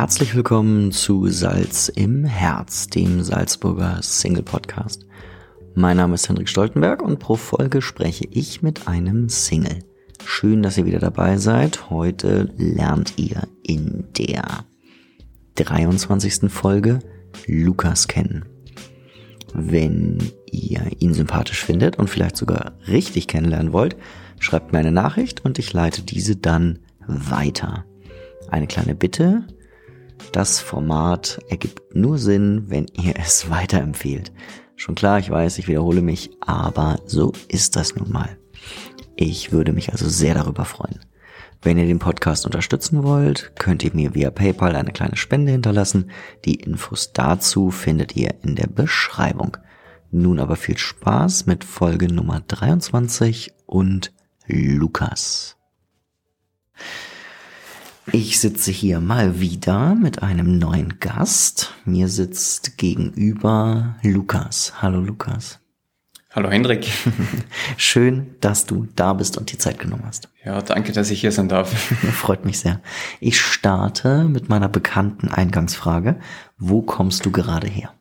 Herzlich willkommen zu Salz im Herz, dem Salzburger Single Podcast. Mein Name ist Hendrik Stoltenberg und pro Folge spreche ich mit einem Single. Schön, dass ihr wieder dabei seid. Heute lernt ihr in der 23. Folge Lukas kennen. Wenn ihr ihn sympathisch findet und vielleicht sogar richtig kennenlernen wollt, schreibt mir eine Nachricht und ich leite diese dann weiter. Eine kleine Bitte. Das Format ergibt nur Sinn, wenn ihr es weiterempfehlt. Schon klar, ich weiß, ich wiederhole mich, aber so ist das nun mal. Ich würde mich also sehr darüber freuen. Wenn ihr den Podcast unterstützen wollt, könnt ihr mir via PayPal eine kleine Spende hinterlassen. Die Infos dazu findet ihr in der Beschreibung. Nun aber viel Spaß mit Folge Nummer 23 und Lukas. Ich sitze hier mal wieder mit einem neuen Gast. Mir sitzt gegenüber Lukas. Hallo Lukas. Hallo Hendrik. Schön, dass du da bist und die Zeit genommen hast. Ja, danke, dass ich hier sein darf. Freut mich sehr. Ich starte mit meiner bekannten Eingangsfrage. Wo kommst du gerade her?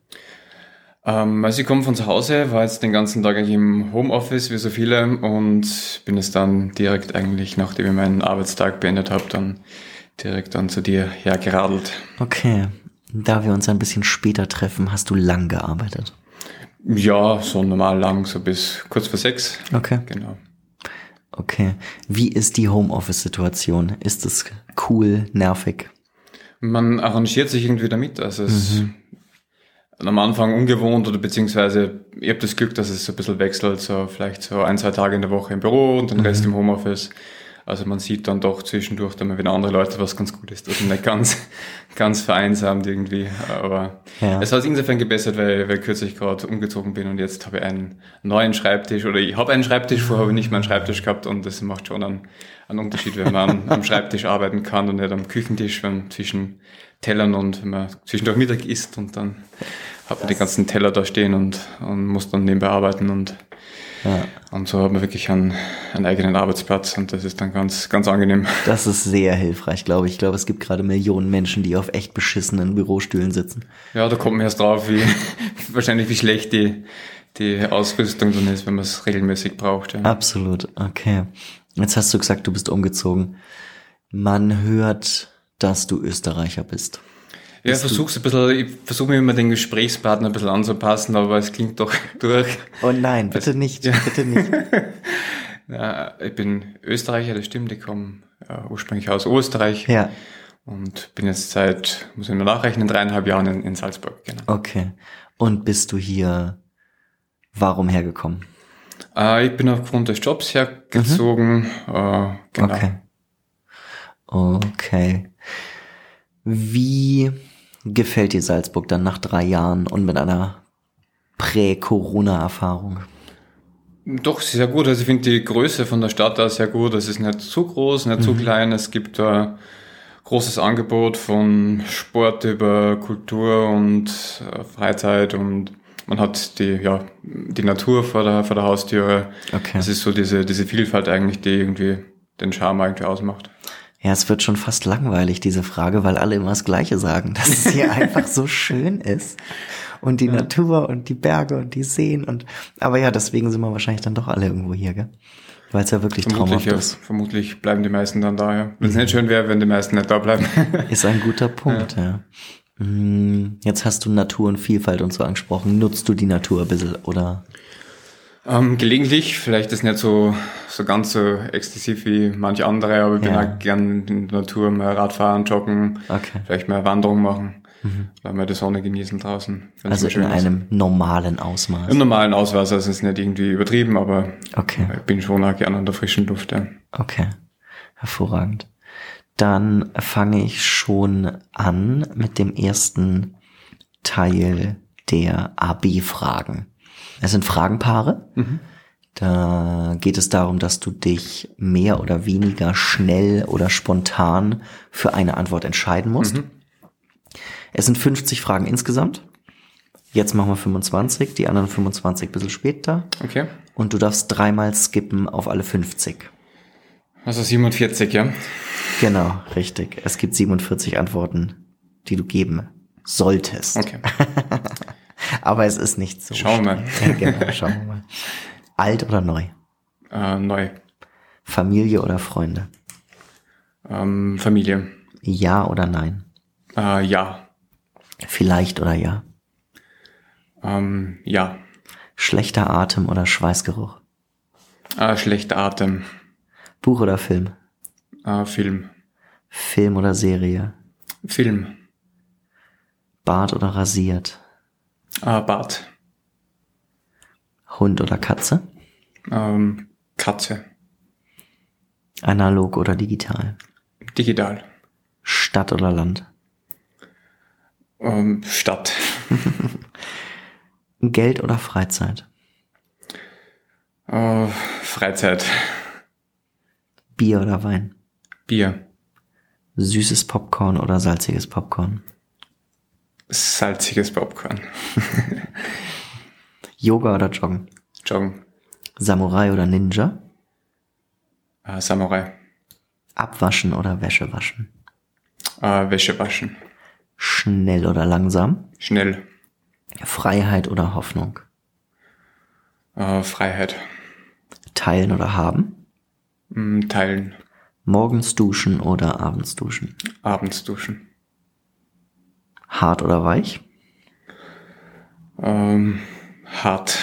Ähm, also ich komme von zu Hause, war jetzt den ganzen Tag eigentlich im Homeoffice, wie so viele, und bin es dann direkt eigentlich, nachdem ich meinen Arbeitstag beendet habe, dann direkt dann zu dir hergeradelt. Okay. Da wir uns ein bisschen später treffen, hast du lang gearbeitet? Ja, so normal lang, so bis kurz vor sechs. Okay. Genau. Okay. Wie ist die Homeoffice-Situation? Ist es cool, nervig? Man arrangiert sich irgendwie damit. Also es mhm. am Anfang ungewohnt oder beziehungsweise ich habe das Glück, dass es so ein bisschen wechselt, so vielleicht so ein, zwei Tage in der Woche im Büro und den mhm. Rest im Homeoffice. Also man sieht dann doch zwischendurch dann mal wieder andere Leute, was ganz gut ist. Also nicht ganz, ganz vereinsamt irgendwie. Aber ja. es hat sich insofern gebessert, weil, weil kürzlich gerade umgezogen bin und jetzt habe ich einen neuen Schreibtisch oder ich habe einen Schreibtisch, vorher habe ich nicht mehr einen Schreibtisch gehabt und das macht schon einen, einen Unterschied, wenn man am, am Schreibtisch arbeiten kann und nicht am Küchentisch, wenn man zwischen Tellern und wenn man zwischendurch Mittag isst und dann hat man die ganzen Teller da stehen und, und muss dann nebenbei arbeiten und ja. Und so haben wir wirklich einen, einen eigenen Arbeitsplatz und das ist dann ganz, ganz angenehm. Das ist sehr hilfreich, glaube ich. Ich glaube, es gibt gerade Millionen Menschen, die auf echt beschissenen Bürostühlen sitzen. Ja, da kommt man erst drauf, wie wahrscheinlich wie schlecht die, die Ausrüstung dann ist, wenn man es regelmäßig braucht. Ja. Absolut, okay. Jetzt hast du gesagt, du bist umgezogen. Man hört, dass du Österreicher bist. Ja, ich versuch's ein bisschen, ich versuche mir immer den Gesprächspartner ein bisschen anzupassen, aber es klingt doch durch. Oh nein, bitte nicht, ja. bitte nicht. ja, ich bin Österreicher, das stimmt, ich komme ja, ursprünglich aus Österreich. Ja. Und bin jetzt seit, muss ich nur nachrechnen, dreieinhalb Jahren in, in Salzburg, genau. Okay. Und bist du hier, warum hergekommen? Äh, ich bin aufgrund des Jobs hergezogen, mhm. äh, genau. Okay. Okay. Wie gefällt dir Salzburg dann nach drei Jahren und mit einer Prä-Corona-Erfahrung? Doch, sehr gut. Also ich finde die Größe von der Stadt da sehr gut. Es ist nicht zu groß, nicht mhm. zu klein. Es gibt ein großes Angebot von Sport über Kultur und äh, Freizeit und man hat die, ja, die Natur vor der, vor der Haustüre. Okay. Es ist so diese, diese Vielfalt eigentlich, die irgendwie den Charme eigentlich ausmacht. Ja, es wird schon fast langweilig, diese Frage, weil alle immer das Gleiche sagen, dass es hier einfach so schön ist. Und die ja. Natur und die Berge und die Seen und, aber ja, deswegen sind wir wahrscheinlich dann doch alle irgendwo hier, gell? Weil es ja wirklich vermutlich, traumhaft ja, ist. Vermutlich bleiben die meisten dann da, ja. Wenn es mhm. nicht schön wäre, wenn die meisten nicht da bleiben. ist ein guter Punkt, ja. ja. Mm, jetzt hast du Natur und Vielfalt und so angesprochen. Nutzt du die Natur ein bisschen, oder? Ähm, gelegentlich, vielleicht ist nicht so, so ganz so exzessiv wie manche andere, aber ich ja. bin auch gern in der Natur mal Radfahren, joggen, okay. vielleicht mal Wanderung machen, mhm. oder mal die Sonne genießen draußen. Also in einem normalen Ausmaß? Im normalen Ausmaß, also es ist nicht irgendwie übertrieben, aber okay. ich bin schon auch gerne an der frischen Luft. Ja. Okay, hervorragend. Dann fange ich schon an mit dem ersten Teil der AB-Fragen. Es sind Fragenpaare. Mhm. Da geht es darum, dass du dich mehr oder weniger schnell oder spontan für eine Antwort entscheiden musst. Mhm. Es sind 50 Fragen insgesamt. Jetzt machen wir 25, die anderen 25 ein bisschen später. Okay. Und du darfst dreimal skippen auf alle 50. Also 47, ja? Genau, richtig. Es gibt 47 Antworten die du geben solltest. Okay. Aber es ist nicht so. Schauen wir mal. Ja, genau, schauen wir mal. Alt oder neu? Äh, neu. Familie oder Freunde? Ähm, Familie. Ja oder nein? Äh, ja. Vielleicht oder ja? Ähm, ja. Schlechter Atem oder Schweißgeruch? Äh, schlechter Atem. Buch oder Film? Äh, Film. Film oder Serie? Film. Bart oder rasiert? Äh, Bart. Hund oder Katze? Ähm, Katze. Analog oder digital? Digital. Stadt oder Land? Ähm, Stadt. Geld oder Freizeit? Äh, Freizeit. Bier oder Wein? Bier. Süßes Popcorn oder salziges Popcorn? Salziges Popcorn. Yoga oder Joggen? Joggen. Samurai oder Ninja? Äh, Samurai. Abwaschen oder Wäsche waschen? Äh, Wäsche waschen. Schnell oder langsam? Schnell. Freiheit oder Hoffnung? Äh, Freiheit. Teilen oder haben? Mm, teilen. Morgens duschen oder abends duschen? Abends duschen. Hart oder weich? Ähm, hart.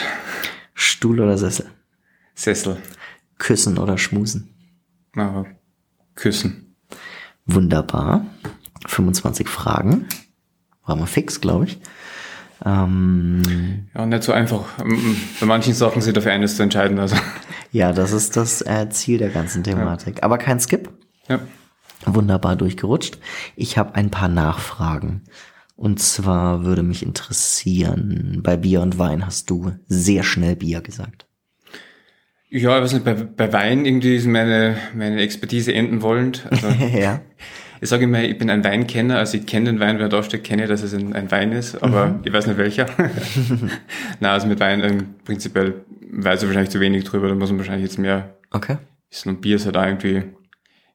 Stuhl oder Sessel? Sessel. Küssen oder schmusen? Äh, küssen. Wunderbar. 25 Fragen. War mal fix, glaube ich. Ähm, Ja, nicht so einfach. Ähm, Bei manchen Sachen sich dafür eines zu entscheiden. Also. ja, das ist das äh, Ziel der ganzen Thematik. Aber kein Skip. Ja. Wunderbar durchgerutscht. Ich habe ein paar Nachfragen. Und zwar würde mich interessieren, bei Bier und Wein hast du sehr schnell Bier gesagt. Ja, ich weiß nicht, bei, bei Wein irgendwie ist meine, meine Expertise enden wollend. Also, ja. ich sage immer, ich bin ein Weinkenner, also ich kenne den Wein, wenn er da steht, kenne ich, dass es ein, ein Wein ist, aber ich weiß nicht welcher. Na, also mit Wein ähm, prinzipiell weiß ich wahrscheinlich zu wenig drüber, da muss man wahrscheinlich jetzt mehr Okay. wissen. Und Bier ist halt auch irgendwie,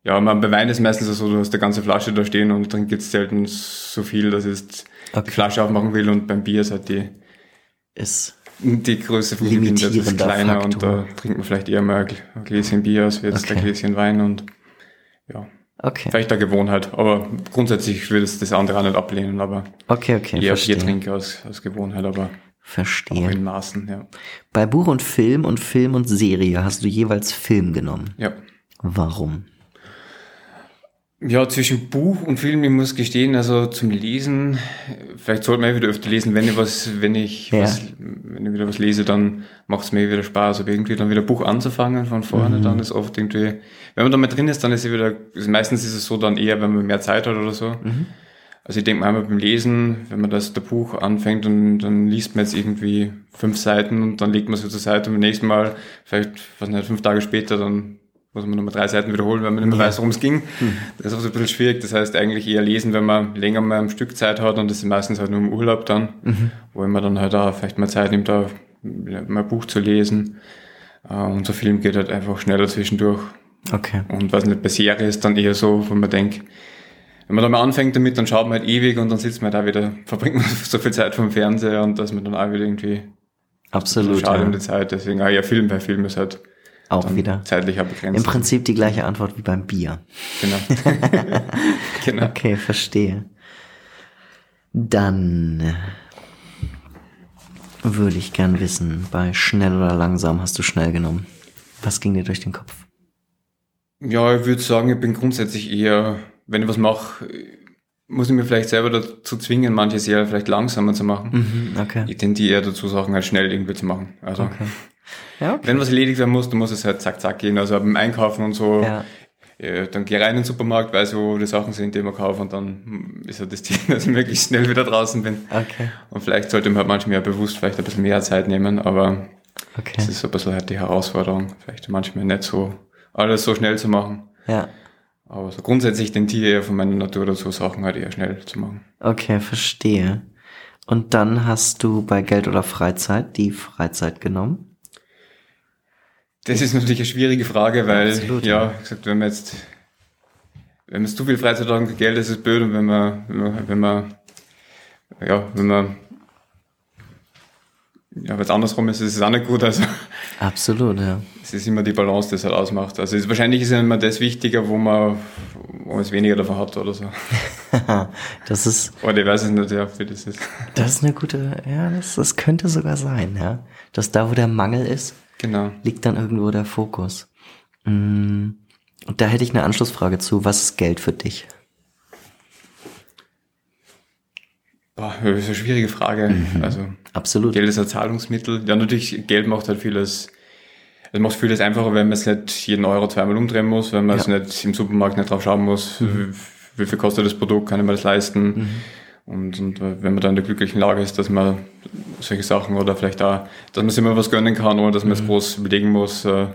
ja, man, bei Wein ist es meistens so, du hast eine ganze Flasche da stehen und dann gibt's selten so viel, dass ich jetzt Okay. die Flasche aufmachen will und beim Bier ist halt die, Ist die Größe vom ist Limitierender kleiner und Faktor. da trinkt man vielleicht eher mal ein Gläschen Bier als jetzt Okay. ein Gläschen Wein und ja, okay. vielleicht der Gewohnheit. Aber grundsätzlich würde es das andere auch nicht ablehnen, aber Okay, okay, eher Bier trinke aus, aus Gewohnheit, aber auch Verstehe. in Maßen, ja. Bei Buch und Film und Film und Serie hast du jeweils Film genommen. Ja. Warum? Ja, zwischen Buch und Film, ich muss gestehen, also zum Lesen, vielleicht sollte man eh wieder öfter lesen, wenn ich was, wenn ich Ja. was, wenn ich wieder was lese, dann macht es mir wieder Spaß, aber irgendwie dann wieder Buch anzufangen von vorne, Mhm. dann ist oft irgendwie, wenn man da mal drin ist, dann ist es wieder, also meistens ist es so dann eher, wenn man mehr Zeit hat oder so. Mhm. Also ich denke mal einmal beim Lesen, wenn man das der Buch anfängt und dann liest man jetzt irgendwie fünf Seiten und dann legt man es wieder zur Seite und beim nächsten Mal, vielleicht, was nicht, fünf Tage später, dann muss man nochmal drei Seiten wiederholen, wenn man nicht mehr weiß, worum es ging. Das ist auch so ein bisschen schwierig. Das heißt eigentlich eher lesen, wenn man länger mal am Stück Zeit hat und das ist meistens halt nur im Urlaub dann, wo man dann halt auch vielleicht mal Zeit nimmt, da mal ein Buch zu lesen. Äh, Und so Film geht halt einfach schneller zwischendurch. Okay. Und was nicht bei Serie ist dann eher so, wo man denkt, wenn man da mal anfängt damit, dann schaut man halt ewig und dann sitzt man da wieder, verbringt man so viel Zeit vom Fernseher und dass man dann auch wieder irgendwie Absolut. schade um Ja. die Zeit. Deswegen auch ja Film bei Film ist halt Auch dann wieder. zeitlich auch begrenzt. Im Prinzip die gleiche Antwort wie beim Bier. Genau. genau. Okay, verstehe. Dann würde ich gern wissen, bei schnell oder langsam hast du schnell genommen. Was ging dir durch den Kopf? Ja, ich würde sagen, ich bin grundsätzlich eher, wenn ich was mache, muss ich mir vielleicht selber dazu zwingen, manches eher vielleicht langsamer zu machen. Mhm, okay. Ich tendiere eher dazu, Sachen halt schnell irgendwie zu machen. Also, Okay. Ja, okay. wenn was erledigt werden muss, dann muss es halt zack, zack gehen. Also beim Einkaufen und so, Ja. äh, dann gehe ich rein in den Supermarkt, weiß, wo die Sachen sind, die man kauft und dann ist halt das Ziel, dass ich möglichst schnell wieder draußen bin. Okay. Und vielleicht sollte man halt manchmal ja bewusst vielleicht ein bisschen mehr Zeit nehmen, aber Okay. das ist so ein bisschen halt die Herausforderung, vielleicht manchmal nicht so alles so schnell zu machen. Ja. Aber so grundsätzlich tendiere ich eher von meiner Natur dazu, Sachen halt eher schnell zu machen. Okay, verstehe. Und dann hast du bei Geld oder Freizeit die Freizeit genommen. Das ist natürlich eine schwierige Frage, weil, Absolut, ja, ja. gesagt, wenn man jetzt, wenn man zu viel Freizeit hat und Geld, ist es blöd und wenn man, wenn man, wenn man ja, wenn man ja, wenn es andersrum ist, ist es auch nicht gut. Also Absolut, ja. Es ist immer die Balance, die es halt ausmacht. Also es, wahrscheinlich ist immer das wichtiger, wo man, wo man es weniger davon hat oder so. das ist. Oder ich weiß es nicht, ja, wie das ist. Das ist eine gute, ja, das, das könnte sogar sein, ja. Dass da, wo der Mangel ist, genau. liegt dann irgendwo der Fokus. Mm, und da hätte ich eine Anschlussfrage zu. Was ist Geld für dich? Boah, das ist eine schwierige Frage. Mhm. Also Absolut. Geld ist ein Zahlungsmittel. Ja, natürlich, Geld macht halt vieles, es macht vieles einfacher, wenn man es nicht jeden Euro zweimal umdrehen muss, wenn man ja. es nicht im Supermarkt nicht drauf schauen muss, mhm. wie, wie, viel kostet das Produkt, kann ich mir das leisten. Mhm. Und, und wenn man da in der glücklichen Lage ist, dass man solche Sachen oder vielleicht auch, dass man sich immer was gönnen kann, ohne dass man es mhm. groß überlegen muss, äh,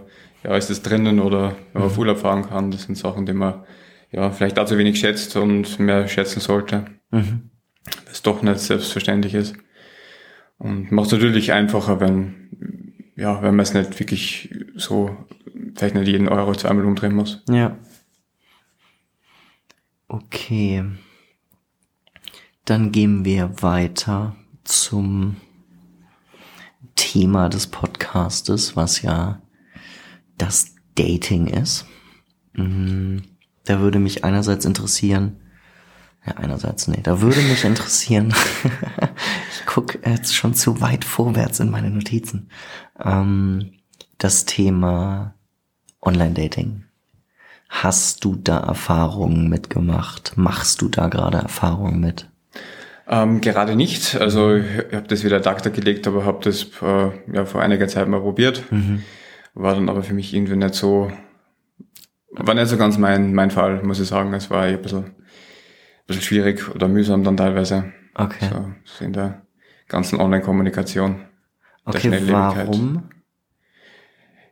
ja, ist das drinnen oder wenn man auf mhm. Urlaub fahren kann, das sind Sachen, die man ja vielleicht auch zu wenig schätzt und mehr schätzen sollte. Mhm es doch nicht selbstverständlich ist. Und macht es natürlich einfacher, wenn, ja, wenn man es nicht wirklich so, vielleicht nicht jeden Euro zweimal umdrehen muss. Ja. Okay. Dann gehen wir weiter zum Thema des Podcastes, was ja das Dating ist. Mhm. Da würde mich einerseits interessieren, ja, einerseits, nee. Da würde mich interessieren. ich gucke jetzt schon zu weit vorwärts in meine Notizen. Ähm, das Thema Online-Dating. Hast du da Erfahrungen mitgemacht? Machst du da gerade Erfahrungen mit? Ähm, gerade nicht. Also ich habe das wieder ad acta gelegt, aber habe das äh, ja, vor einiger Zeit mal probiert. Mhm. War dann aber für mich irgendwie nicht so, war nicht so ganz mein, mein Fall, muss ich sagen. Es war ein bisschen bisschen schwierig oder mühsam dann teilweise. Okay. So, in der ganzen Online-Kommunikation. Okay, warum?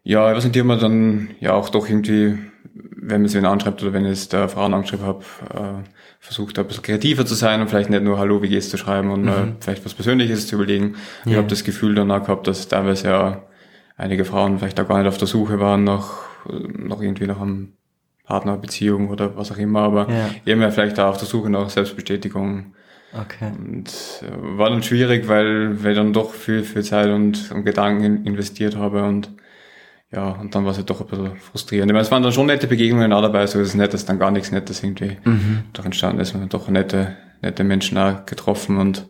Ja, ich weiß nicht, die haben wir dann ja auch doch irgendwie, wenn man sie anschreibt oder wenn ich es der Frauen angeschrieben habe, äh, versucht ein bisschen kreativer zu sein und vielleicht nicht nur Hallo, wie geht's zu schreiben und äh, mhm. äh, vielleicht was Persönliches zu überlegen. Ja. Ich habe das Gefühl dann auch gehabt, dass teilweise ja einige Frauen vielleicht auch gar nicht auf der Suche waren nach, nach irgendwie nach einem Partnerbeziehung oder was auch immer, aber ja. eben ja vielleicht auch auf der Suche nach Selbstbestätigung. Okay. Und äh, war dann schwierig, weil, weil ich dann doch viel, viel Zeit und, und Gedanken investiert habe und ja, und dann war es halt doch ein bisschen frustrierend. Ich meine, es waren dann schon nette Begegnungen auch dabei, so ist es nicht, dass dann gar nichts Nettes irgendwie mhm. doch entstanden ist. Man hat doch nette, nette Menschen auch getroffen und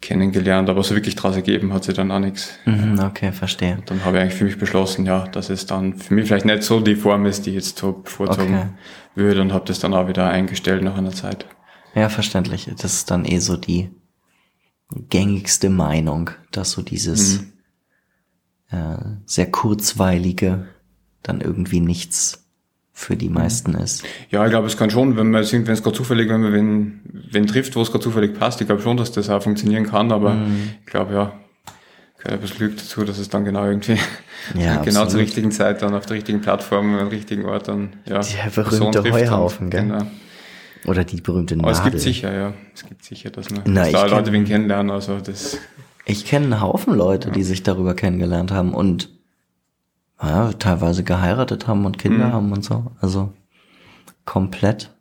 kennengelernt, aber so wirklich draus ergeben hat sie dann auch nichts. Mhm, okay, verstehe. Und dann habe ich eigentlich für mich beschlossen, ja, dass es dann für mich vielleicht nicht so die Form ist, die ich jetzt so bevorzugen okay. würde und habe das dann auch wieder eingestellt nach einer Zeit. Ja, verständlich. Das ist dann eh so die gängigste Meinung, dass so dieses mhm. Äh, sehr kurzweilige dann irgendwie nichts für die meisten ist. Ja, ich glaube, es kann schon, wenn man wenn es gerade zufällig, wenn man wen, wen trifft, wo es gerade zufällig passt, ich glaube schon, dass das auch funktionieren kann, aber mhm. ich glaube, ja, gehört ein bisschen Glück dazu, dass es dann genau irgendwie ja, genau absolut. zur richtigen Zeit dann auf der richtigen Plattform, am richtigen Ort dann, ja. Der berühmte Heuhaufen, gell? Genau. Oder die berühmte Nadel. Aber es gibt sicher, ja. Es gibt sicher, dass man Na, dass da Leute wen kennenlernen, also das. Ich kenne einen Haufen Leute, die sich darüber kennengelernt haben und ja, teilweise geheiratet haben und Kinder mhm. haben und so. Also komplett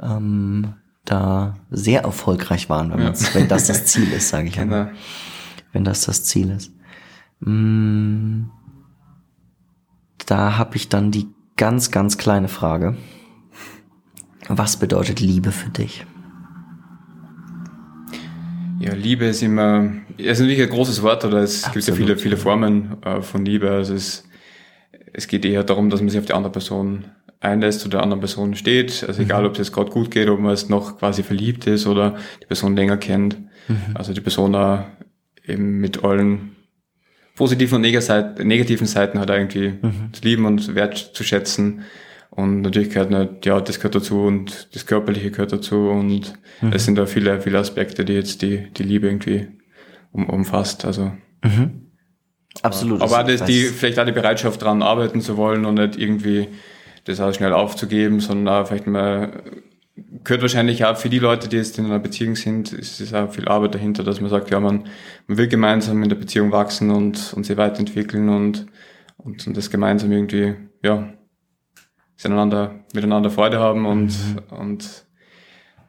ähm, da sehr erfolgreich waren, wenn, ja. wenn das das Ziel ist, sage ich genau. einmal. Wenn das das Ziel ist. Mm, da habe ich dann die ganz, ganz kleine Frage. Was bedeutet Liebe für dich? Ja, Liebe ist immer, es ist natürlich ein großes Wort, oder es Absolut. gibt ja viele, viele Formen äh, von Liebe. Also es, es geht eher darum, dass man sich auf die andere Person einlässt oder der anderen Person steht. Also mhm. egal, ob es jetzt gerade gut geht, ob man jetzt noch quasi verliebt ist oder die Person länger kennt. Mhm. Also die Person da eben mit allen positiven und negativen Seiten hat irgendwie mhm. zu lieben und wertzuschätzen. Und natürlich gehört nicht, ja, das gehört dazu und das Körperliche gehört dazu und mhm. es sind da viele, viele Aspekte, die jetzt die, die Liebe irgendwie um, umfasst. Also. Mhm. Absolut. Aber das, die, vielleicht auch die Bereitschaft daran arbeiten zu wollen und nicht irgendwie das auch schnell aufzugeben, sondern auch vielleicht mal, gehört wahrscheinlich auch für die Leute, die jetzt in einer Beziehung sind, ist es auch viel Arbeit dahinter, dass man sagt, ja, man, man will gemeinsam in der Beziehung wachsen und, und sie weiterentwickeln und, und, und das gemeinsam irgendwie, ja, miteinander, miteinander Freude haben und, mhm. und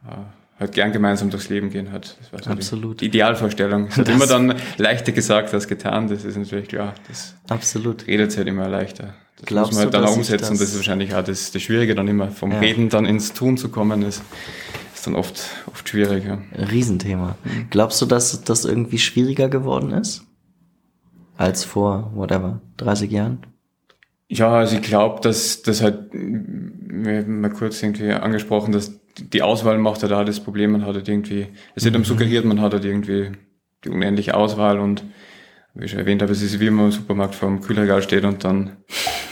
äh, halt gern gemeinsam durchs Leben gehen hat. Das war so Absolut. Die, Idealvorstellung. Es hat immer dann leichter gesagt als getan, das ist natürlich klar. Das Absolut. redet halt immer leichter. Das Glaubst muss man halt du, dann auch umsetzen. das- Das, ist wahrscheinlich auch das, das Schwierige dann immer. Vom Ja. Reden dann ins Tun zu kommen, ist, ist dann oft, oft schwierig. Ja. Ein Riesenthema. Mhm. Glaubst du, dass das irgendwie schwieriger geworden ist? Als vor, whatever, 30 Jahren? Ja, also ich glaube, dass das halt, wir haben mal kurz irgendwie angesprochen, dass die Auswahl macht ja da das Problem, man hat halt irgendwie, es wird einem suggeriert, man hat halt irgendwie die unendliche Auswahl und wie ich schon erwähnt habe, es ist wie wenn man im Supermarkt vor dem Kühlregal steht und dann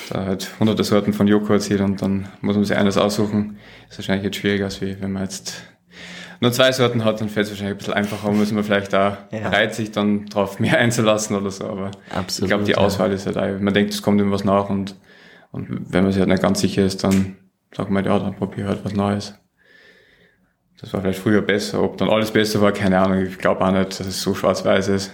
da halt hunderte Sorten von Joghurt sieht und dann muss man sich eines aussuchen. ist wahrscheinlich jetzt schwieriger, als wie wenn man jetzt nur zwei Sorten hat, dann fällt es wahrscheinlich ein bisschen einfacher muss man vielleicht da Ja. bereit, sich dann drauf mehr einzulassen oder so, aber Absolut. ich glaube, die ja. Auswahl ist halt, auch- man denkt, es kommt irgendwas nach und, und wenn man sich halt nicht ganz sicher ist, dann sagt man, ja, dann probier halt was Neues. Das war vielleicht früher besser. Ob dann alles besser war, keine Ahnung. Ich glaube auch nicht, dass es so schwarz-weiß ist.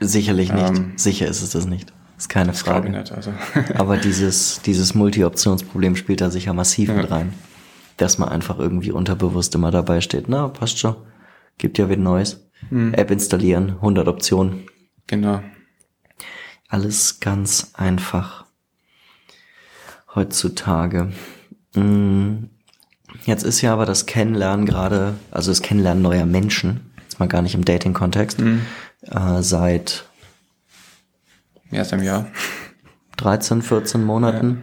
Sicherlich nicht. Ähm, Sicher ist es das nicht. Ist keine Frage. nicht. Also. Aber dieses, dieses Multi-Optionsproblem spielt da sicher massiv Ja. mit rein. Dass man einfach irgendwie unterbewusst immer dabei steht. Na, passt schon. Gibt ja wieder Neues. Hm. App installieren, 100 Optionen. genau. Alles ganz einfach. Heutzutage. Mm, Jetzt ist ja aber das Kennenlernen gerade, also das Kennenlernen neuer Menschen, jetzt mal gar nicht im Dating-Kontext, Hm. äh, seit Erst im Jahr. 13, 14 Monaten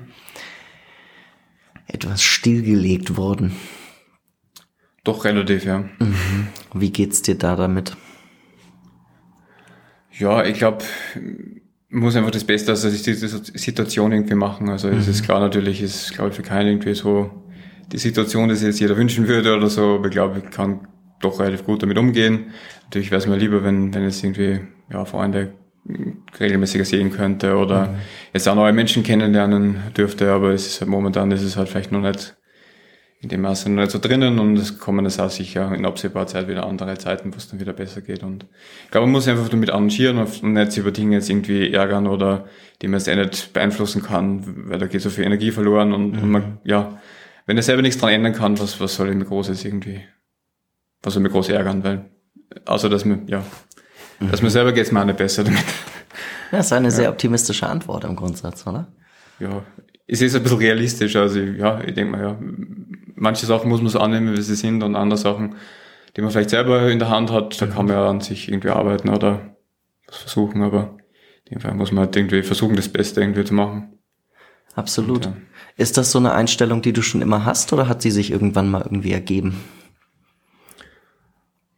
etwas stillgelegt worden. Doch relativ, ja. Wie geht's dir da damit? Ja, ich glaube, muss einfach das Beste aus der Situation irgendwie machen. Also es ist klar, natürlich ist, glaube ich, für keinen irgendwie so die Situation, die sich jetzt jeder wünschen würde oder so, aber ich glaube, ich kann doch relativ gut damit umgehen. Natürlich wäre es mir lieber, wenn, wenn es irgendwie ja, Freunde regelmäßiger sehen könnte oder jetzt auch neue Menschen kennenlernen dürfte, aber es ist halt momentan ist es halt vielleicht noch nicht in dem Maße noch nicht so drinnen und es kommen es auch sicher in absehbarer Zeit wieder andere Zeiten, wo es dann wieder besser geht. Und ich glaube, man muss einfach damit arrangieren und nicht über Dinge jetzt irgendwie ärgern oder die man jetzt eh nicht beeinflussen kann, weil da geht so viel Energie verloren und, und man, ja, wenn er selber nichts dran ändern kann, was, was soll ich mir groß jetzt irgendwie, was soll mich groß ärgern, weil, außer dass mir, ja, dass mir selber geht's mir auch nicht besser damit. Das ist eine sehr optimistische Antwort im Grundsatz, oder? ja, es ist ein bisschen realistisch. Also ja, ich denke mal, ja, manche Sachen muss man so annehmen, wie sie sind und andere Sachen, die man vielleicht selber in der Hand hat, da kann man ja an sich irgendwie arbeiten oder was versuchen, aber in dem Fall muss man halt irgendwie versuchen, das Beste irgendwie zu machen. Absolut. Ja. Ist das so eine Einstellung, die du schon immer hast oder hat sie sich irgendwann mal irgendwie ergeben?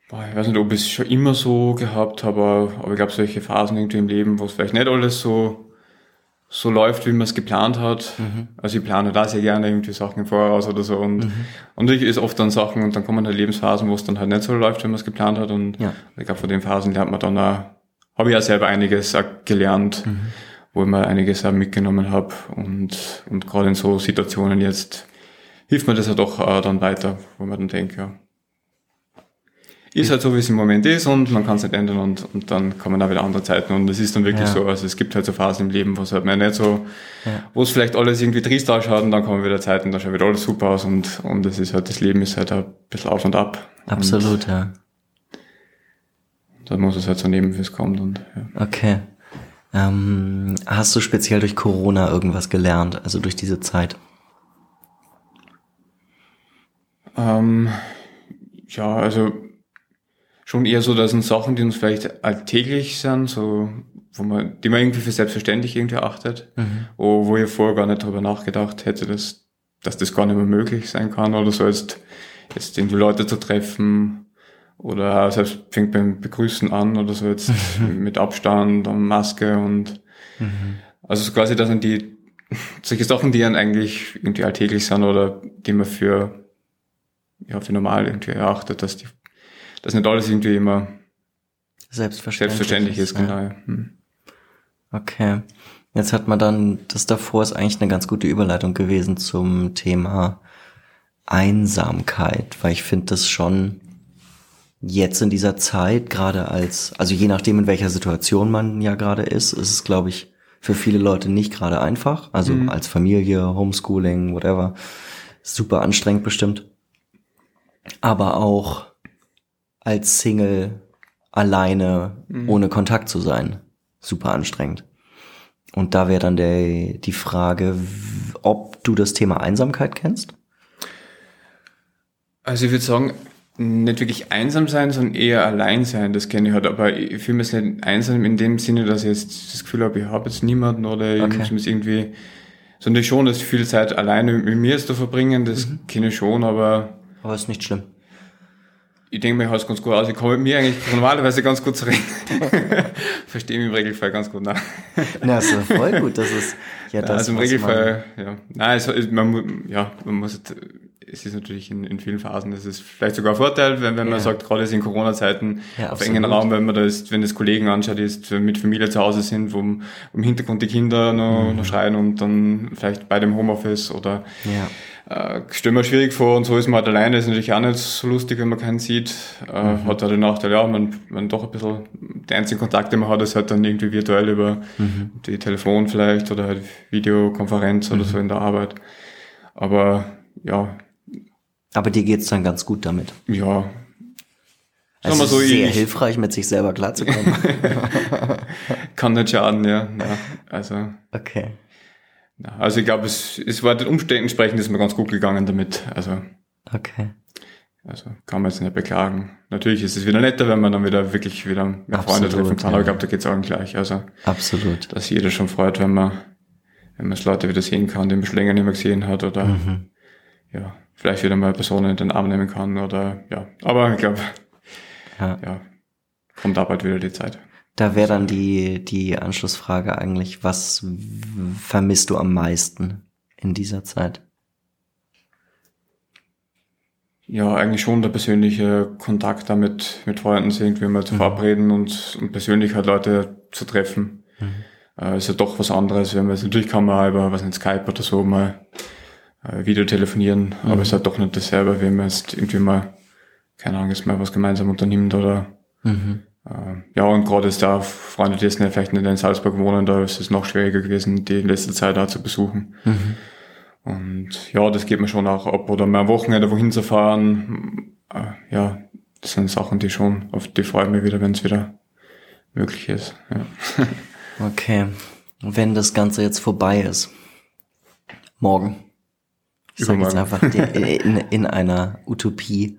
Boah, Ich weiß nicht, ob ich es schon immer so gehabt habe, aber, ich glaube, solche Phasen irgendwie im Leben, wo es vielleicht nicht alles so, so läuft, wie man es geplant hat. Also ich plane da sehr gerne irgendwie Sachen im Voraus oder so. Und, und natürlich ist oft dann Sachen und dann kommen halt Lebensphasen, wo es dann halt nicht so läuft, wie man es geplant hat. Und Ja. ich glaube, von den Phasen lernt man dann auch, habe ich ja selber einiges gelernt, wo ich mir einiges auch mitgenommen habe. Und, und gerade in so Situationen jetzt hilft mir das ja doch äh, dann weiter, wo man dann denkt, ja, ist halt so, wie es im Moment ist und man kann es nicht ändern und, und dann kommen auch wieder andere Zeiten und es ist dann wirklich Ja. so, also es gibt halt so Phasen im Leben, wo es halt mal nicht so, Ja. wo es vielleicht alles irgendwie trist ausschaut und dann kommen wieder Zeiten, da schaut wieder alles super aus und, und es ist halt, das Leben ist halt ein bisschen auf und ab. Absolut, ja. Und dann muss es halt so nehmen, wie es kommt und, ja. Okay. Ähm, hast du speziell durch Corona irgendwas gelernt, also durch diese Zeit? Ähm, ja, also schon eher so, das sind Sachen, die uns vielleicht alltäglich sind, so, wo man, die man irgendwie für selbstverständlich irgendwie achtet, wo, wo ich vorher gar nicht drüber nachgedacht hätte, dass, dass das gar nicht mehr möglich sein kann oder so jetzt, jetzt irgendwie Leute zu treffen oder selbst fängt beim Begrüßen an oder so jetzt mit Abstand und Maske und also so quasi das sind die solche Sachen, die dann eigentlich irgendwie alltäglich sind oder die man für ja, für normal irgendwie erachtet, dass die, dass nicht alles irgendwie immer Selbstverständlich. selbstverständlich ist, ja. genau. Hm. Okay. Jetzt hat man dann, das davor ist eigentlich eine ganz gute Überleitung gewesen zum Thema Einsamkeit, weil ich finde das schon jetzt in dieser Zeit, gerade als, also je nachdem, in welcher Situation man ja gerade ist, ist es, glaube ich, für viele Leute nicht gerade einfach. Also Mhm. als Familie, Homeschooling, whatever. Super anstrengend bestimmt. Aber auch als Single alleine Mhm. ohne Kontakt zu sein. Super anstrengend. Und da wäre dann der, die Frage, ob du das Thema Einsamkeit kennst? Also ich würde sagen, nicht wirklich einsam sein, sondern eher allein sein, das kenne ich halt. Aber ich fühle mich nicht einsam in dem Sinne, dass ich jetzt das Gefühl habe, ich habe jetzt niemanden oder ich Okay. muss mich irgendwie, sondern schon, dass ich viel Zeit alleine mit mir zu verbringen, das Mhm. kenne ich schon, aber Aber ist nicht schlimm. Ich denke mir, ich halte ganz gut aus. Ich komme mit mir eigentlich normalerweise ganz gut zurecht. Verstehe mich im Regelfall ganz gut nach. Na, ist ja voll gut, das ist ja das, also im Regelfall, ja. Nein, es- man, ja, man muss, halt- es ist natürlich in, in vielen Phasen, das ist vielleicht sogar ein Vorteil, wenn, wenn man Ja. sagt, gerade in Corona-Zeiten Ja, auf engen. Raum, wenn man da ist, wenn das Kollegen anschaut, ist, mit Familie zu Hause sind, wo im Hintergrund die Kinder noch, Mhm. noch schreien und dann vielleicht bei dem Homeoffice oder man, ja. äh, stelle mir schwierig vor und so ist man halt alleine, ist natürlich auch nicht so lustig, wenn man keinen sieht. Äh, Mhm. Hat halt den Nachteil, ja, man, man doch ein bisschen, der einzige Kontakt, den man hat, ist halt dann irgendwie virtuell über Mhm. die Telefon vielleicht oder halt Videokonferenz oder so in der Arbeit. Aber ja, Aber dir geht's dann ganz gut damit. ja. Also so, es ist sehr ich- hilfreich, mit sich selber klarzukommen. Kann nicht schaden, ja. ja also, okay. ja. also ich glaube, es, es war den Umständen entsprechend ist mir ganz gut gegangen damit. Also, Okay. also kann man jetzt nicht beklagen. Natürlich ist es wieder netter, wenn man dann wieder wirklich wieder mehr Freunde treffen kann, ja. aber ich glaube, da geht's allen gleich. Also, Absolut. dass jeder schon freut, wenn man, wenn man es Leute wieder sehen kann, die man schon länger nicht mehr gesehen hat oder Mhm. ja, vielleicht wieder mal Personen in den Arm nehmen kann oder ja. Aber ich glaube, Ja. ja, kommt da bald wieder die Zeit. Da wäre dann die, die Anschlussfrage eigentlich, was vermisst du am meisten in dieser Zeit? Ja, eigentlich schon der persönliche Kontakt damit mit Freunden, sich irgendwie mal zu verabreden und, und persönlich halt Leute zu treffen. Äh, ist ja doch was anderes, wenn man es natürlich kann man über was nicht Skype oder so mal äh, Video telefonieren, aber es ist halt doch nicht dasselbe, wenn man jetzt irgendwie mal, keine Ahnung, jetzt mal was gemeinsam unternimmt oder Mhm. äh, ja, und gerade ist da Freunde, die jetzt nicht, vielleicht nicht in Salzburg wohnen, da ist es noch schwieriger gewesen, die in letzter Zeit auch zu besuchen. Mhm. Und ja, das geht mir schon auch ab. Oder mal am Wochenende wohin zu fahren. Äh, ja, das sind Sachen, die schon, auf die freue ich mich wieder, wenn es wieder möglich ist. Ja. Okay. Wenn das Ganze jetzt vorbei ist, morgen, ich sage jetzt einfach, in, in einer Utopie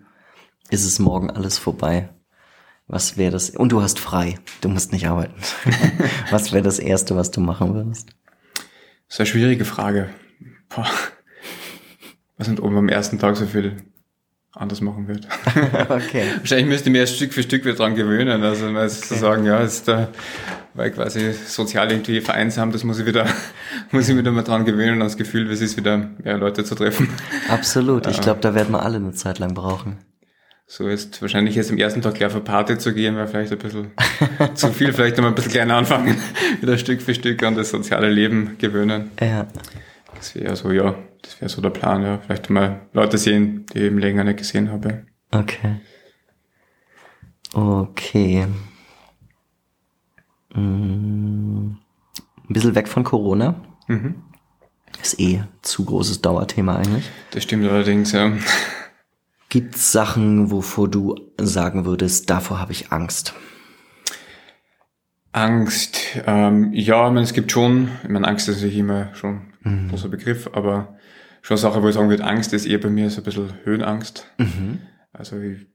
ist es morgen alles vorbei. Was wäre das? Und du hast frei. Du musst nicht arbeiten. was wäre das Erste, was du machen würdest? Das ist eine schwierige Frage. Boah. Was nicht, ob man am ersten Tag so viel anders machen wird. okay. Wahrscheinlich müsste ich mir erst Stück für Stück wieder dran gewöhnen. Also mal zu sagen, ja, ist da, weil quasi sozial irgendwie vereinsamt, das muss ich wieder, muss ich wieder mal dran gewöhnen, an das Gefühl, wie es ist, wieder mehr Leute zu treffen. Absolut. Ich glaube, da werden wir alle eine Zeit lang brauchen. So ist wahrscheinlich jetzt am ersten Tag gleich auf eine Party zu gehen, wäre vielleicht ein bisschen zu viel, vielleicht noch mal ein bisschen kleiner anfangen, wieder Stück für Stück an das soziale Leben gewöhnen. Ja. Das wäre so, ja, das wäre so der Plan, ja. Vielleicht mal Leute sehen, die ich eben länger nicht gesehen habe. Okay. Okay. Mm, Ein bisschen weg von Corona. Mhm. Ist eh zu großes Dauerthema eigentlich. Das stimmt allerdings, ja. Gibt's Sachen, wovor du sagen würdest, davor habe ich Angst? Angst, ähm, ja, ich meine, es gibt schon, ich meine, Angst ist natürlich immer schon ein großer Begriff, aber schon eine Sache, wo ich sagen würde, Angst ist eher bei mir so ein bisschen Höhenangst. Also ich,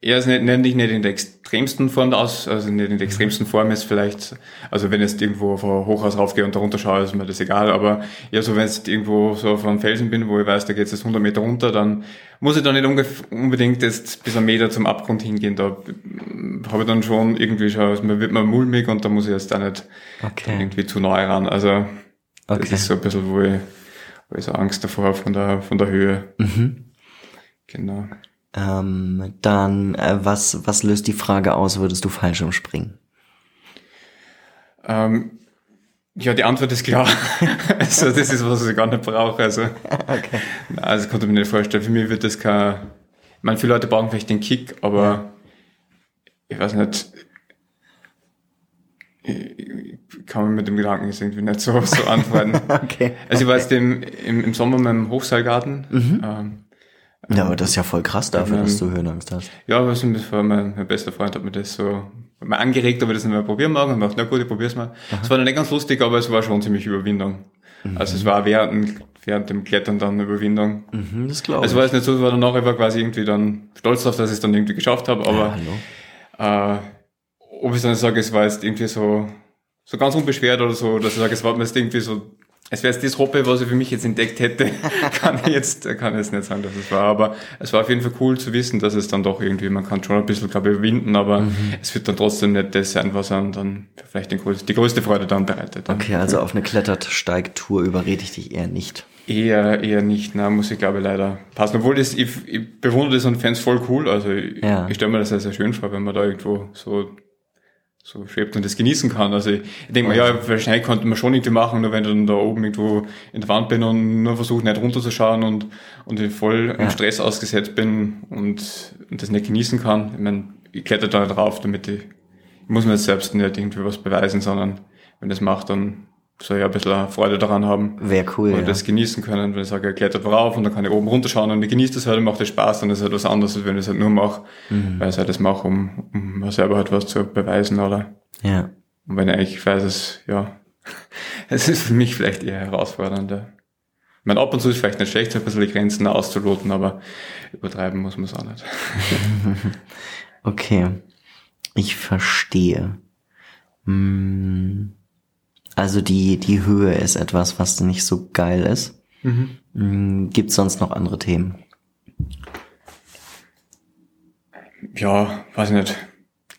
eher ist nicht, nicht, nicht in der extremsten Form aus, also nicht in der extremsten Form ist vielleicht, also wenn ich jetzt irgendwo ein Hochhaus raufgehe und da runter schaue, ist mir das egal, aber eher so, wenn ich irgendwo so auf einem Felsen bin, wo ich weiß, da geht es jetzt 100 Meter runter, dann muss ich da nicht unbedingt jetzt bis einen Meter zum Abgrund hingehen, da habe ich dann schon irgendwie schon, also mir wird man mulmig und da muss ich jetzt da nicht Okay. irgendwie zu nahe ran, also das Okay. ist so ein bisschen, wo ich, wo ich so Angst davor habe von der, von der Höhe. Mhm. Genau. Ähm, dann, äh, was, was löst die Frage aus, würdest du Fallschirm springen? Ähm, ja, die Antwort ist klar. also das ist was, was ich gar nicht brauche. Also, Okay. Also konnte ich mir nicht vorstellen. Für mich wird das kein. Ich meine, viele Leute brauchen vielleicht den Kick, aber ich weiß nicht. Ich kann man mit dem Gedanken jetzt irgendwie nicht so, so antworten. Okay. Also ich war jetzt im, im, im Sommer mit dem Hochseilgarten. Mhm. Ähm, Ja, aber das ist ja voll krass dafür, Ähm, dass du Höhenangst hast. ja, was war mein, mein bester Freund hat mir das so mal angeregt, ob ich das nicht mal probieren mag. Und ich dachte, na gut, ich probier's mal. Es war dann nicht ganz lustig, aber es war schon ziemlich Überwindung. Also es war während, dem- während dem Klettern dann eine Überwindung. Mhm, das glaube ich. Also war es nicht so, es war danach einfach quasi irgendwie dann stolz darauf, dass ich es dann irgendwie geschafft habe, aber Hallo. äh, ob ich dann sage, es war jetzt irgendwie so, so ganz unbeschwert oder so, dass ich sage, es war mir jetzt irgendwie so, es wäre jetzt das Hobby, was ich für mich jetzt entdeckt hätte, kann ich jetzt, kann ich jetzt nicht sagen, dass es war, aber es war auf jeden Fall cool zu wissen, dass es dann doch irgendwie, man kann schon ein bisschen, glaube ich, überwinden, aber Mhm. es wird dann trotzdem nicht das sein, was einem dann vielleicht den größten, die größte Freude dann bereitet. Okay, also auf eine Klettersteigtour überrede ich dich eher nicht. Eher, eher nicht, na, muss ich glaube ich leider passen. Obwohl das, ich, ich bewundere das und fände es voll cool. Also ich, Ja. ich stelle mir das sehr, sehr schön vor, wenn man da irgendwo so, so schwebt und das genießen kann. Also ich, denke mal, ja, wahrscheinlich konnte man schon irgendwie machen, nur wenn ich dann da oben irgendwo in der Wand bin und nur versuche nicht runterzuschauen und, und ich voll im Stress ausgesetzt bin und, und das nicht genießen kann. Ich meine, ich kletter da nicht drauf, damit ich, ich muss mir jetzt selbst nicht irgendwie was beweisen, sondern wenn das macht, dann soll ich ein bisschen Freude daran haben Wäre cool, und ja. das genießen können, wenn ich sage, klettert rauf und dann kann ich oben runterschauen und ich genieße das halt und macht das Spaß, dann ist halt was anderes, als wenn ich es halt nur mache, Mhm. weil ich halt das mache, um, um mir selber halt was zu beweisen, oder? Ja. Und wenn ich eigentlich weiß, es, ja, es ist für mich vielleicht eher herausfordernder. Ich meine, ab und zu ist vielleicht nicht schlecht, so ein bisschen die Grenzen auszuloten, aber übertreiben muss man es auch nicht. Okay. Ich verstehe. Hm. Also die, die Höhe ist etwas, was nicht so geil ist. Hm, Gibt's sonst noch andere Themen? Ja, weiß ich nicht.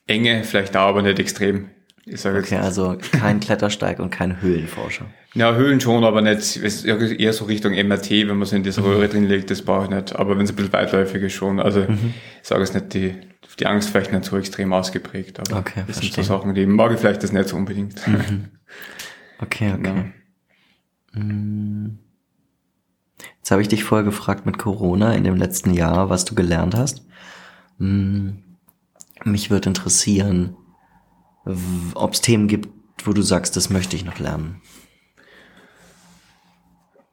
Enge vielleicht da, aber nicht extrem. Ich sage Okay, jetzt, also kein Klettersteig und kein Höhlenforscher. Ja, Höhlen schon, aber nicht, es ist eher so Richtung MRT, wenn man so in diese Röhre drin legt, das brauche ich nicht. Aber wenn es ein bisschen weitläufig ist schon, also ich sage es nicht, die, die Angst vielleicht nicht so extrem ausgeprägt, aber Okay, das sind so verstehe. Sachen, die mag ich vielleicht das nicht so unbedingt. Okay, okay. Ja. Jetzt habe ich dich vorher gefragt mit Corona in dem letzten Jahr, was du gelernt hast. Hm, Mich würde interessieren, ob es Themen gibt, wo du sagst, das möchte ich noch lernen.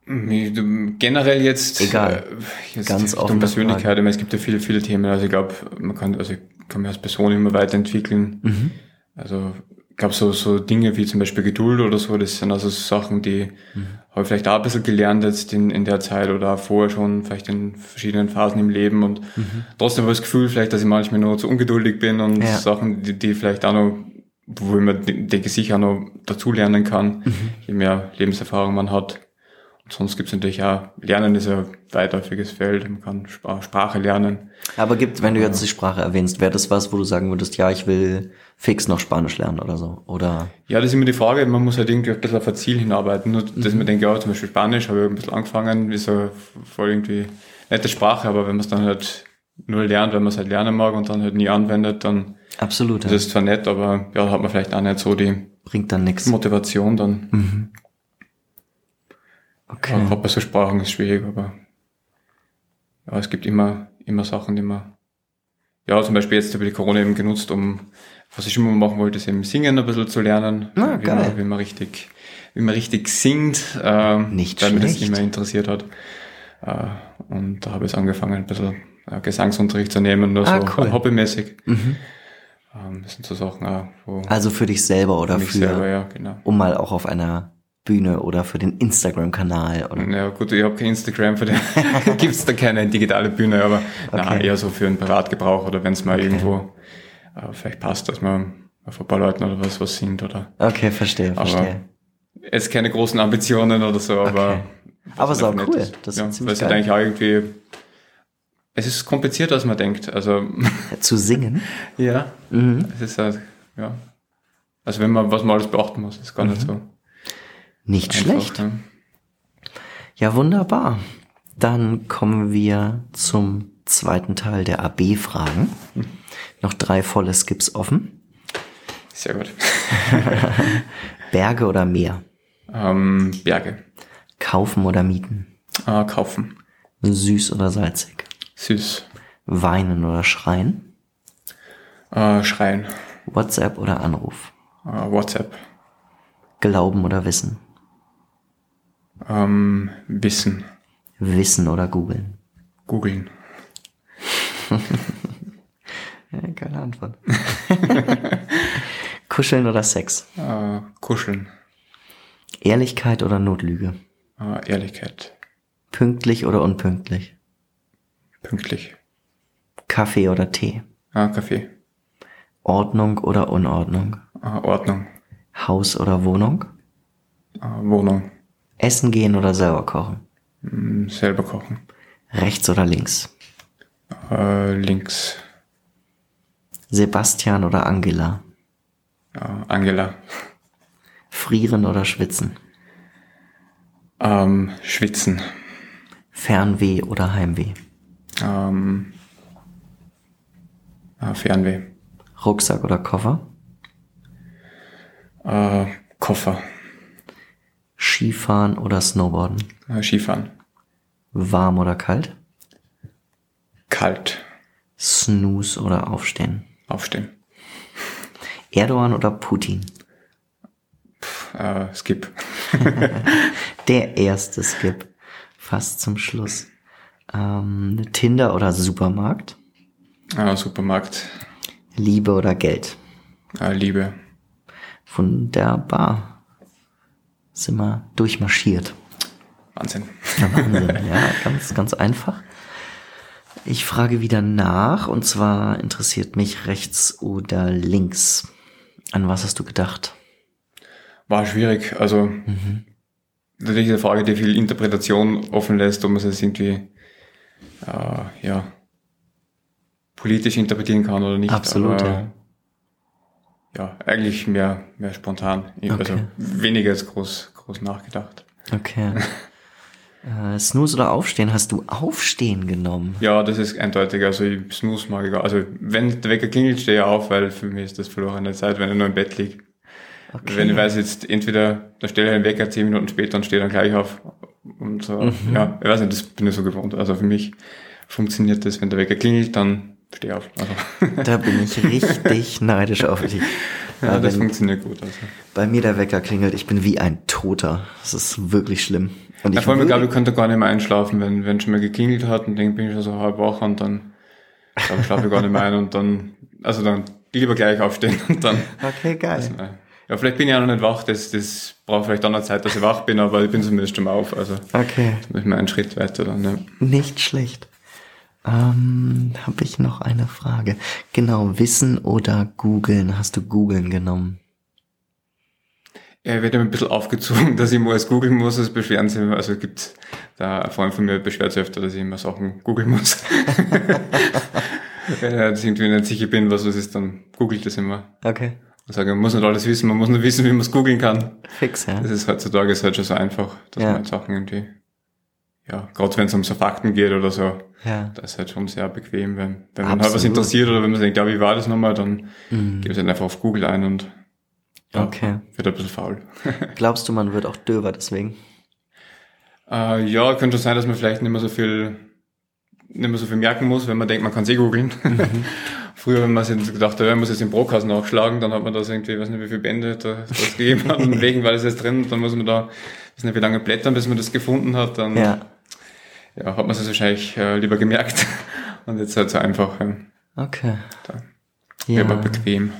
Generell jetzt, Egal. äh, jetzt Ganz offene Persönlichkeit, meine, es gibt ja viele, viele Themen, also ich glaube, man kann, also ich kann mich als Person immer weiterentwickeln. Mhm. Also glaube, so, so Dinge wie zum Beispiel Geduld oder so, das sind also so Sachen, die Mhm. habe ich vielleicht auch ein bisschen gelernt jetzt in, in der Zeit oder auch vorher schon, vielleicht in verschiedenen Phasen im Leben und trotzdem habe ich das Gefühl vielleicht, dass ich manchmal noch zu ungeduldig bin und Mhm. Ja. Sachen, die, die vielleicht auch noch, wo ich mir de- denke, sicher noch dazulernen kann, Mhm. je mehr Lebenserfahrung man hat. Sonst gibt es natürlich auch, Lernen ist ja ein weitläufiges Feld, man kann Spra- Sprache lernen. Aber gibt, wenn du jetzt die Sprache erwähnst, wäre das was, wo du sagen würdest, ja, ich will fix noch Spanisch lernen oder so? Oder Ja, das ist immer die Frage, man muss halt irgendwie ein bisschen auf ein Ziel hinarbeiten. Nur, dass man denkt, ja, zum Beispiel Spanisch habe ich ein bisschen angefangen, ist ja voll irgendwie nette Sprache, aber wenn man es dann halt nur lernt, wenn man es halt lernen mag und dann halt nie anwendet, dann absolut, ist ja. es zwar nett, aber ja, hat man vielleicht auch nicht so die bringt dann nichts. Motivation dann. Okay. Gerade bei so Sprachen ist schwierig, aber ja, es gibt immer, immer Sachen, die man, ja, zum Beispiel jetzt habe ich die Corona eben genutzt, um, was ich immer machen wollte, ist eben Singen ein bisschen zu lernen. Ah, wie, geil. Man, wie man richtig, wie man richtig singt, ähm, Nicht weil mich das immer interessiert hat. Äh, und da habe ich angefangen, ein bisschen äh, Gesangsunterricht zu nehmen, nur Ah, so cool. hobbymäßig. Ähm, das sind so Sachen, auch, wo Also für dich selber oder für für, selber, ja, genau. um mal auch auf einer Bühne oder für den Instagram-Kanal Ja gut, ich habe kein Instagram, für den gibt's da keine digitale Bühne, aber na, Okay. eher so für einen Privatgebrauch oder wenn es mal irgendwo äh, vielleicht passt, dass man auf ein paar Leuten oder was was singt oder Okay, verstehe, aber verstehe. jetzt keine großen Ambitionen oder so, aber Okay. Aber einfach cool. ist. Das ja, ist ziemlich das ist geil. eigentlich auch irgendwie es ist komplizierter als man denkt. Also Zu singen? ja, Mhm. es ist halt, ja. Also wenn man was man alles beachten muss, ist gar nicht so Nicht einfach. Schlecht. Ja. Ja, wunderbar. Dann kommen wir zum zweiten Teil der AB-Fragen. Noch drei volle Skips offen. Sehr gut. Berge oder Meer? ähm, Berge. Kaufen oder mieten? Äh, kaufen. Süß oder salzig? Süß. Weinen oder schreien? Äh, schreien. WhatsApp oder Anruf? Äh, WhatsApp. Glauben oder Wissen? Ähm, Wissen. Wissen oder googeln? Googeln. ja, keine Antwort. Kuscheln oder Sex? Äh, kuscheln. Ehrlichkeit oder Notlüge? Äh, Ehrlichkeit. Pünktlich oder unpünktlich? Pünktlich. Kaffee oder Tee? Ah, Kaffee. Ordnung oder Unordnung? Äh, Ordnung. Haus oder Wohnung? Äh, Wohnung. Essen gehen oder selber kochen? Mm, selber kochen. Rechts oder links? Äh, links. Sebastian oder Angela? Äh, Angela. Frieren oder schwitzen? Ähm, schwitzen. Fernweh oder Heimweh? Ähm, äh, Fernweh. Rucksack oder Koffer? Äh, Koffer. Skifahren oder Snowboarden? Äh, Skifahren. Warm oder kalt? Kalt. Snooze oder Aufstehen? Aufstehen. Erdogan oder Putin? Äh, Skip. Der erste Skip. Fast zum Schluss. Ähm, Tinder oder Supermarkt? Äh, Supermarkt. Liebe oder Geld? Äh, Liebe. Wunderbar. Sind wir durchmarschiert. Wahnsinn. Ja, Wahnsinn. ja, ganz, ganz einfach. Ich frage wieder nach und zwar interessiert mich rechts oder links. An was hast du gedacht? War schwierig. Also natürlich eine Frage, die viel Interpretation offen lässt, ob man es irgendwie äh, ja, politisch interpretieren kann oder nicht. Absolut, Aber, ja. Ja, eigentlich mehr, mehr spontan. Also Okay. weniger als groß, groß nachgedacht. Okay. äh, Snooze oder Aufstehen? Hast du Aufstehen genommen? Ja, das ist eindeutig. Also ich Snooze mag ich auch. Also wenn der Wecker klingelt, stehe ich auf, weil für mich ist das verlorene Zeit, wenn ich nur im Bett liege. Okay. Wenn ich weiß jetzt entweder, da stelle ich einen Wecker zehn Minuten später und stehe dann gleich auf. Und so, Mhm. ja, ich weiß nicht, das bin ich so gewohnt. Also für mich funktioniert das, wenn der Wecker klingelt, dann stehe ich auf. Also, Da bin ich richtig neidisch auf dich. ja, das funktioniert gut. Also. bei mir der Wecker klingelt, ich bin wie ein Toter. Das ist wirklich schlimm. Und Ja, ich vor allem, ich würde- glaube, ich könnte gar nicht mehr einschlafen, wenn, wenn schon mal geklingelt hat und dann bin ich schon so halb wach und dann glaube schlafe ich gar nicht mehr ein und dann, also dann lieber gleich aufstehen und dann, Okay, geil. ja, vielleicht bin ich auch noch nicht wach, das, das braucht vielleicht auch noch Zeit, dass ich wach bin, aber ich bin zumindest schon mal auf, also Okay, ich mal einen Schritt weiter dann, ja. nicht schlecht. Ähm, habe ich noch eine Frage. Genau, Wissen oder googeln? Hast du googeln genommen? Ja, ich werde ein bisschen aufgezogen, dass ich mal alles googeln muss, es beschweren sie, also gibt da ein Freund von mir beschwert sich öfter, dass ich immer Sachen googeln muss. Wenn ich irgendwie nicht sicher bin, was das ist, dann googelt das immer. Okay. Und sage, man muss nicht alles wissen, man muss nur wissen, wie man es googeln kann. Fix, ja. Das ist heutzutage ist halt schon so einfach, dass Ja. man halt Sachen irgendwie, ja, gerade wenn es um so Fakten geht oder so, Ja. das ist halt schon sehr bequem, wenn, wenn man halt was interessiert oder wenn man denkt, ja, wie war das nochmal, dann Mhm. gibt es halt einfach auf Google ein und ja, Okay. wird ein bisschen faul. Glaubst du, man wird auch döver deswegen? Äh, ja, könnte sein, dass man vielleicht nicht mehr so viel, nicht mehr so viel merken muss, wenn man denkt, man kann eh googeln. Früher, wenn man sich gedacht hat, man muss jetzt den Broadcast nachschlagen, dann hat man das irgendwie, ich weiß nicht, wie viele Bände da das gegeben hat und wegen war das jetzt drin, dann muss man da, weiß nicht, wie lange blättern, bis man das gefunden hat, dann, ja, Ja. hat man es wahrscheinlich äh, lieber gemerkt. Und jetzt halt so einfach, ja, Okay. da, Ja. lieber bequem.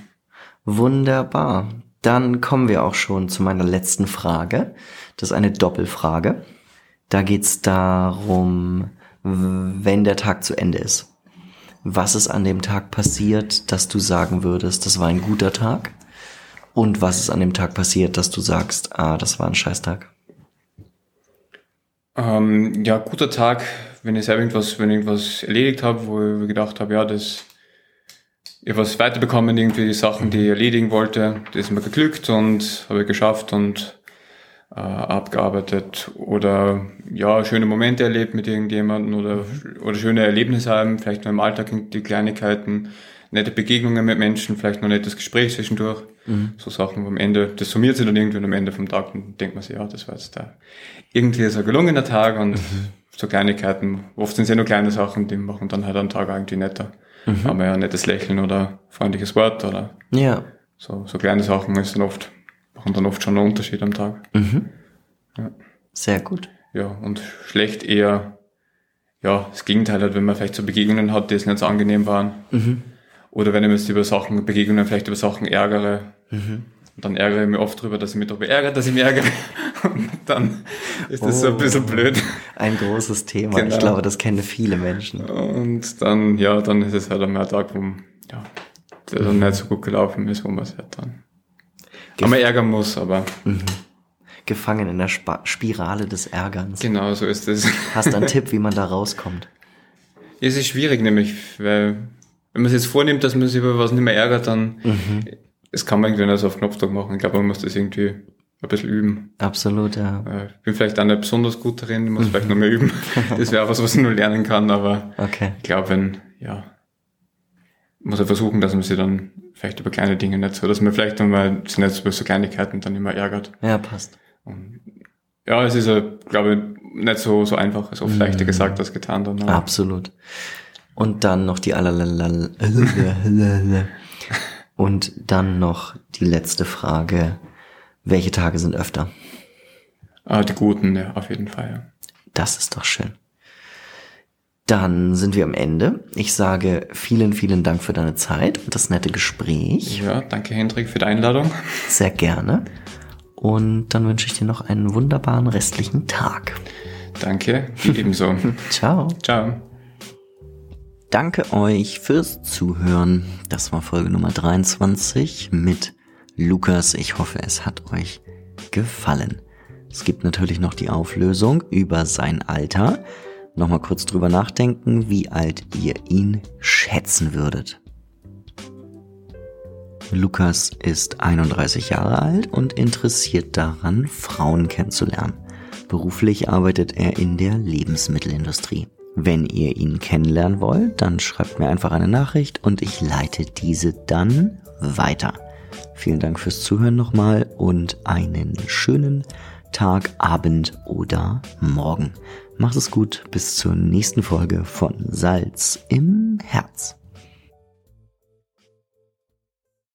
Wunderbar. Dann kommen wir auch schon zu meiner letzten Frage. Das ist eine Doppelfrage. Da geht's darum, wenn der Tag zu Ende ist. Was ist an dem Tag passiert, dass du sagen würdest, das war ein guter Tag? Und was ist an dem Tag passiert, dass du sagst, ah, das war ein Scheißtag? Ähm, ja, guter Tag, wenn ich selber irgendwas, wenn ich irgendwas erledigt habe, wo ich gedacht habe, ja, das, ich was weiterbekommen, irgendwie die Sachen, die ich erledigen wollte, das ist mir geglückt und habe ich geschafft und äh, abgearbeitet oder ja, schöne Momente erlebt mit irgendjemandem oder, oder schöne Erlebnisse haben, vielleicht nur im Alltag die Kleinigkeiten, nette Begegnungen mit Menschen, vielleicht noch ein nettes Gespräch zwischendurch. So Sachen, wo am Ende, das summiert sich dann irgendwie und am Ende vom Tag dann denkt man sich, ja, das war jetzt der, irgendwie ist ein gelungener Tag und so Kleinigkeiten, oft sind es ja nur kleine Sachen, die machen dann halt einen Tag irgendwie netter. Aber ja, ein nettes Lächeln oder freundliches Wort oder Ja, so, so kleine Sachen ist dann oft machen dann oft schon einen Unterschied am Tag. Mhm. Ja. Sehr gut. Ja, und schlecht eher, ja, das Gegenteil hat, wenn man vielleicht so Begegnungen hat, die es nicht so angenehm waren. Mhm. Oder wenn ich mich über Sachen, Begegnungen vielleicht über Sachen ärgere. Mhm. Und dann ärgere ich mich oft darüber, dass ich mich darüber ärgere, dass ich mich ärgere. Und dann ist das oh, so ein bisschen oh. blöd. Ein großes Thema. Genau. Ich glaube, das kennen viele Menschen. Und dann, ja, dann ist es halt einmal ein Tag, wo, ja, der dann nicht so gut gelaufen ist, wo man es halt dann Gef man ärgern muss, aber. Mhm. Gefangen in der Sp Spirale des Ärgerns. Genau, so ist es. Hast du einen Tipp, wie man da rauskommt? Es ist schwierig, nämlich, weil, wenn man sich jetzt vornimmt, dass man sich über was nicht mehr ärgert, dann, mhm. Das kann man irgendwie nicht so auf Knopfdruck machen. Ich glaube, man muss das irgendwie ein bisschen üben. Absolut, ja. Ich bin vielleicht auch nicht besonders gut darin, ich muss mhm. vielleicht noch mehr üben. Das wäre was, was ich nur lernen kann, aber okay. ich glaube, wenn, ja, muss er versuchen, dass man sich dann vielleicht über kleine Dinge nicht so, dass man vielleicht einmal sich nicht über so Kleinigkeiten dann immer ärgert. Ja, passt. Und ja, es ist, glaube ich, nicht so, so einfach. Ist oft mhm. leichter gesagt als getan dann. Absolut. Und dann noch die Und dann noch die letzte Frage. Welche Tage sind öfter? Ah, die guten, ja, auf jeden Fall, ja. Das ist doch schön. Dann sind wir am Ende. Ich sage vielen, vielen Dank für deine Zeit und das nette Gespräch. Ja, danke Hendrik für die Einladung. Sehr gerne. Und dann wünsche ich dir noch einen wunderbaren restlichen Tag. Danke, ebenso. Ciao. Ciao. Danke euch fürs Zuhören. Das war Folge Nummer 23 mit Lukas. Ich hoffe, es hat euch gefallen. Es gibt natürlich noch die Auflösung über sein Alter nochmal kurz drüber nachdenken, wie alt ihr ihn schätzen würdet. Lukas ist 31 Jahre alt und interessiert daran, Frauen kennenzulernen. Beruflich arbeitet er in der Lebensmittelindustrie. Wenn ihr ihn kennenlernen wollt, dann schreibt mir einfach eine Nachricht und ich leite diese dann weiter. Vielen Dank fürs Zuhören nochmal und einen schönen Tag, Abend oder Morgen. Macht es gut, bis zur nächsten Folge von Salz im Herz.